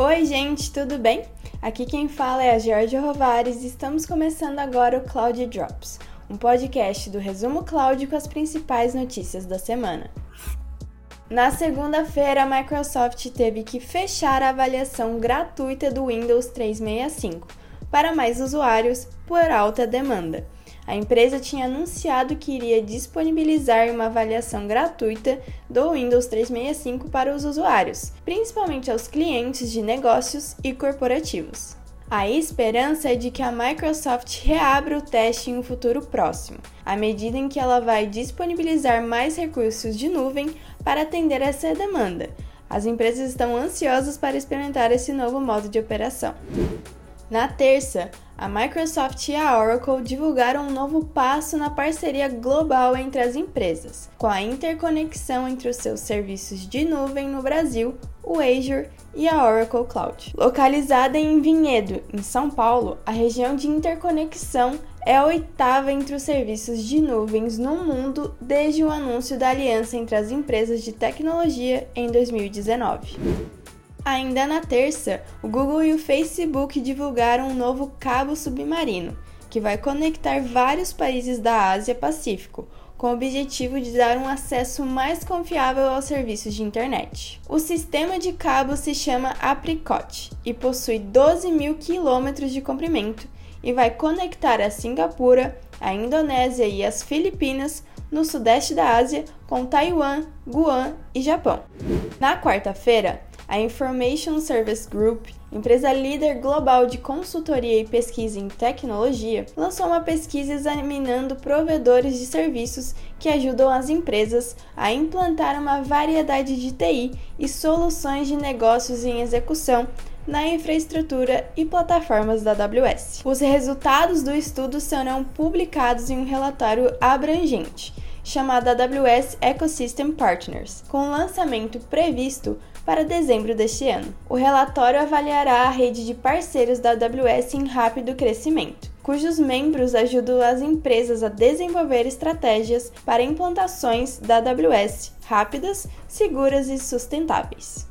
Oi, gente, tudo bem? Aqui quem fala é a Georgia Rovares e estamos começando agora o Cloud Drops, um podcast do Resumo Cloud com as principais notícias da semana. Na segunda-feira, a Microsoft teve que fechar a avaliação gratuita do Windows 365 para mais usuários por alta demanda. A empresa tinha anunciado que iria disponibilizar uma avaliação gratuita do Windows 365 para os usuários, principalmente aos clientes de negócios e corporativos. A esperança é de que a Microsoft reabra o teste em um futuro próximo, à medida em que ela vai disponibilizar mais recursos de nuvem para atender essa demanda. As empresas estão ansiosas para experimentar esse novo modo de operação. Na terça, a Microsoft e a Oracle divulgaram um novo passo na parceria global entre as empresas, com a interconexão entre os seus serviços de nuvem no Brasil, o Azure e a Oracle Cloud. Localizada em Vinhedo, em São Paulo, a região de interconexão é a oitava entre os serviços de nuvens no mundo desde o anúncio da aliança entre as empresas de tecnologia em 2019. Ainda na terça, o Google e o Facebook divulgaram um novo cabo submarino, que vai conectar vários países da Ásia-Pacífico, com o objetivo de dar um acesso mais confiável aos serviços de internet. O sistema de cabo se chama Apricot e possui 12 mil quilômetros de comprimento e vai conectar a Singapura, a Indonésia e as Filipinas no sudeste da Ásia com Taiwan, Guam e Japão. Na quarta-feira, a Information Service Group, empresa líder global de consultoria e pesquisa em tecnologia, lançou uma pesquisa examinando provedores de serviços que ajudam as empresas a implantar uma variedade de TI e soluções de negócios em execução na infraestrutura e plataformas da AWS. Os resultados do estudo serão publicados em um relatório abrangente chamado AWS Ecosystem Partners, com lançamento previsto para dezembro deste ano. O relatório avaliará a rede de parceiros da AWS em rápido crescimento, cujos membros ajudam as empresas a desenvolver estratégias para implantações da AWS rápidas, seguras e sustentáveis.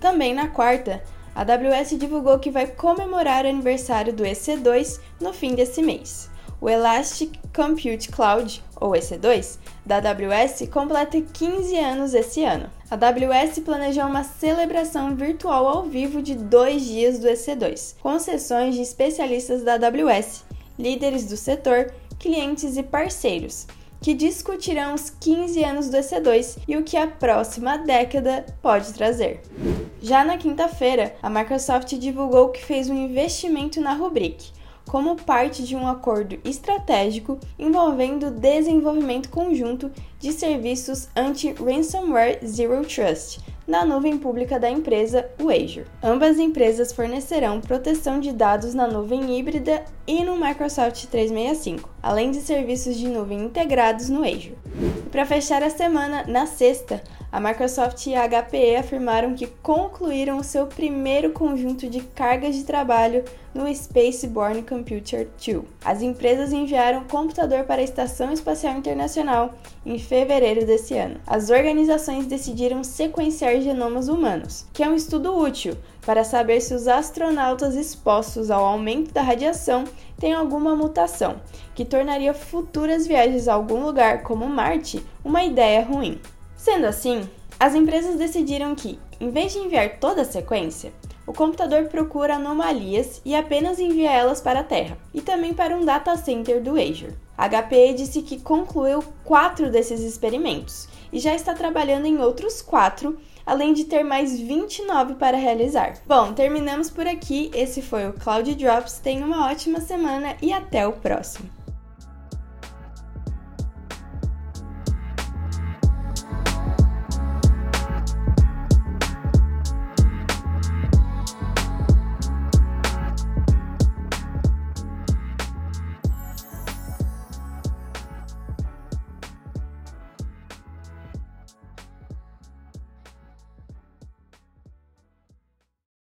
Também na quarta, a AWS divulgou que vai comemorar o aniversário do EC2 no fim desse mês. O Elastic Compute Cloud, ou EC2, da AWS completa 15 anos esse ano. A AWS planejou uma celebração virtual ao vivo de dois dias do EC2, com sessões de especialistas da AWS, líderes do setor, clientes e parceiros, que discutirão os 15 anos do EC2 e o que a próxima década pode trazer. Já na quinta-feira, a Microsoft divulgou que fez um investimento na Rubrik, como parte de um acordo estratégico envolvendo desenvolvimento conjunto de serviços anti-ransomware Zero Trust na nuvem pública da empresa, o Azure. Ambas empresas fornecerão proteção de dados na nuvem híbrida e no Microsoft 365, além de serviços de nuvem integrados no Azure. E para fechar a semana, na sexta, a Microsoft e a HPE afirmaram que concluíram o seu primeiro conjunto de cargas de trabalho no Spaceborne Computer 2. As empresas enviaram computador para a Estação Espacial Internacional em fevereiro desse ano. As organizações decidiram sequenciar genomas humanos, que é um estudo útil para saber se os astronautas expostos ao aumento da radiação têm alguma mutação que tornaria futuras viagens a algum lugar como Marte uma ideia ruim. Sendo assim, as empresas decidiram que, em vez de enviar toda a sequência, o computador procura anomalias e apenas envia elas para a Terra, e também para um data center do Azure. A HPE disse que concluiu quatro desses experimentos e já está trabalhando em outros quatro, além de ter mais 29 para realizar. Bom, terminamos por aqui. Esse foi o Cloud Drops. Tenha uma ótima semana e até o próximo.